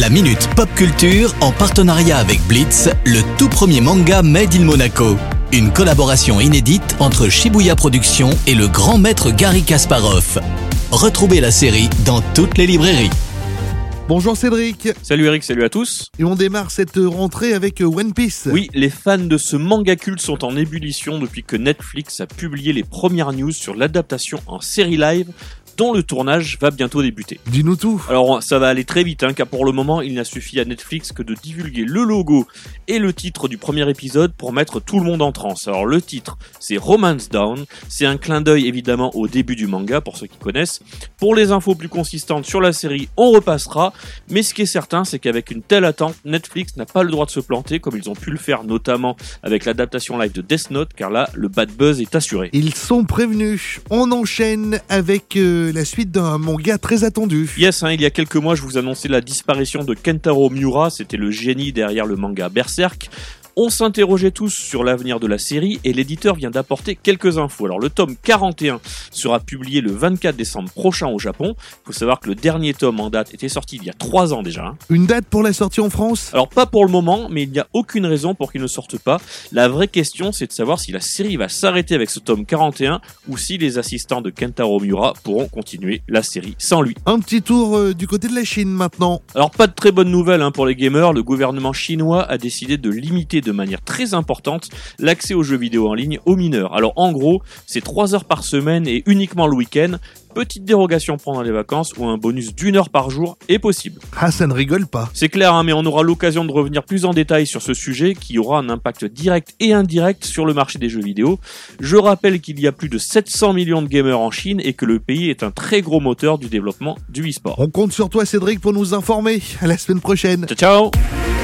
La Minute Pop Culture en partenariat avec Blitz, le tout premier manga Made in Monaco. Une collaboration inédite entre Shibuya Productions et le grand maître Gary Kasparov. Retrouvez la série dans toutes les librairies. Bonjour Cédric Salut Eric, salut à tous. Et on démarre cette rentrée avec One Piece. Oui, les fans de ce manga culte sont en ébullition depuis que Netflix a publié les premières news sur l'adaptation en série live dont le tournage va bientôt débuter. Dis-nous tout. Alors ça va aller très vite, hein, car pour le moment il n'a suffi à Netflix que de divulguer le logo et le titre du premier épisode pour mettre tout le monde en transe. Alors le titre c'est Romance Down, c'est un clin d'œil évidemment au début du manga pour ceux qui connaissent. Pour les infos plus consistantes sur la série on repassera, mais ce qui est certain c'est qu'avec une telle attente, Netflix n'a pas le droit de se planter comme ils ont pu le faire notamment avec l'adaptation live de Death Note, car là le bad buzz est assuré. Ils sont prévenus. On enchaîne avec... Euh, la suite d'un manga très attendu. Yes, hein, il y a quelques mois, je vous annonçais la disparition de Kentaro Miura, c'était le génie derrière le manga Berserk. On s'interrogeait tous sur l'avenir de la série et l'éditeur vient d'apporter quelques infos. Alors le tome 41 sera publié le 24 décembre prochain au Japon. Il faut savoir que le dernier tome en date était sorti il y a 3 ans déjà. Hein. Une date pour la sortie en France? Alors pas pour le moment, mais il n'y a aucune raison pour qu'il ne sorte pas. La vraie question c'est de savoir si la série va s'arrêter avec ce tome 41 ou si les assistants de Kentaro Miura pourront continuer la série sans lui. Un petit tour euh, du côté de la Chine maintenant. Alors pas de très bonnes nouvelles hein, pour les gamers, le gouvernement chinois a décidé de limiter de manière très importante l'accès aux jeux vidéo en ligne aux mineurs. Alors en gros, c'est 3 heures par semaine et uniquement le week-end. Petite dérogation pendant les vacances ou un bonus d'une heure par jour est possible. Ah, ça ne rigole pas. C'est clair, hein, mais on aura l'occasion de revenir plus en détail sur ce sujet qui aura un impact direct et indirect sur le marché des jeux vidéo. Je rappelle qu'il y a plus de 700 millions de gamers en Chine et que le pays est un très gros moteur du développement du e-sport. On compte sur toi Cédric pour nous informer. À la semaine prochaine. Ciao ciao